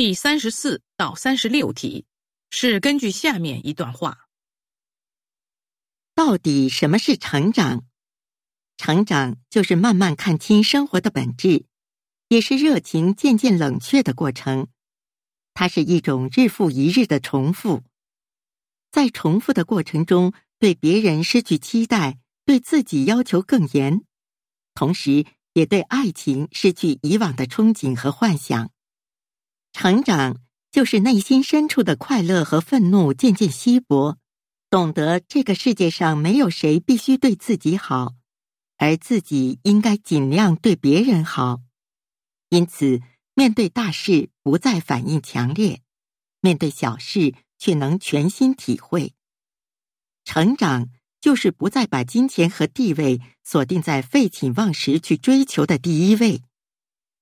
第三十四到三十六题是根据下面一段话：到底什么是成长？成长就是慢慢看清生活的本质，也是热情渐渐冷却的过程。它是一种日复一日的重复，在重复的过程中，对别人失去期待，对自己要求更严，同时也对爱情失去以往的憧憬和幻想。成长就是内心深处的快乐和愤怒渐渐稀薄，懂得这个世界上没有谁必须对自己好。而自己应该尽量对别人好，因此面对大事不再反应强烈，面对小事却能全心体会。成长就是不再把金钱和地位锁定在废寝忘食去追求的第一位，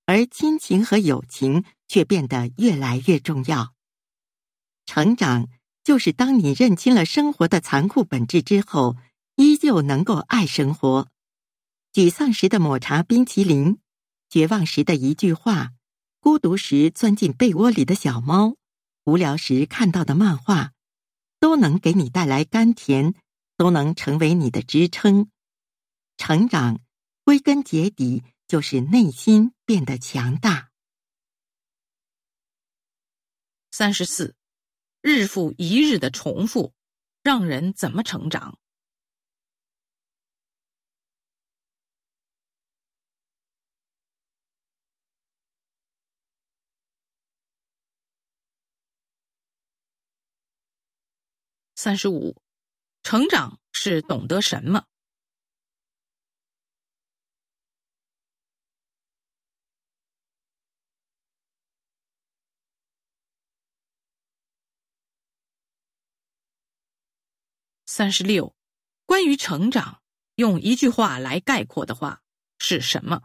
而亲情和友情却变得越来越重要。成长就是当你认清了生活的残酷本质之后，依旧能够爱生活。沮丧时的抹茶冰淇淋，绝望时的一句话，孤独时钻进被窝里的小猫，无聊时看到的漫画，都能给你带来甘甜，都能成为你的支撑。成长，归根结底就是内心变得强大。三十四，日复一日的重复，让人怎么成长？三十五，成长是懂得什么？三十六，关于成长，用一句话来概括的话是什么？